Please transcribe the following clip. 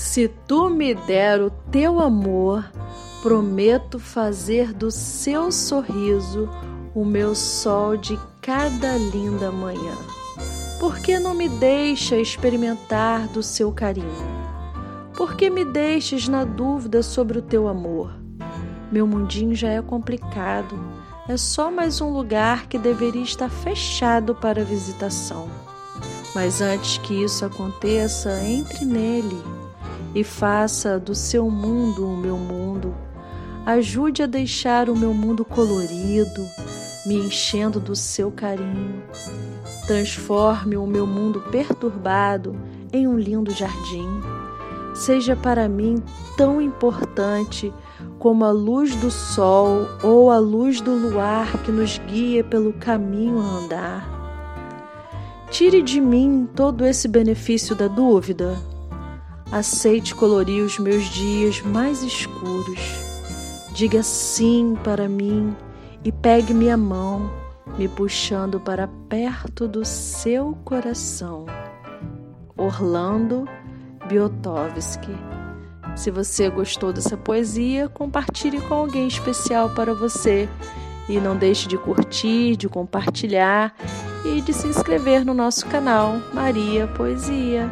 Se tu me der o teu amor, prometo fazer do seu sorriso o meu sol de cada linda manhã. Por que não me deixa experimentar do seu carinho? Por que me deixas na dúvida sobre o teu amor? Meu mundinho já é complicado. É só mais um lugar que deveria estar fechado para visitação. Mas antes que isso aconteça, entre nele e faça do seu mundo o meu mundo. Ajude a deixar o meu mundo colorido, me enchendo do seu carinho. Transforme o meu mundo perturbado em um lindo jardim. Seja para mim tão importante como a luz do sol ou a luz do luar que nos guia pelo caminho a andar. Tire de mim todo esse benefício da dúvida Aceite colorir os meus dias mais escuros. Diga sim para mim e pegue minha mão, me puxando para perto do seu coração. Orlando Biotovski. Se você gostou dessa poesia, compartilhe com alguém especial para você. E não deixe de curtir, de compartilhar e de se inscrever no nosso canal Maria Poesia.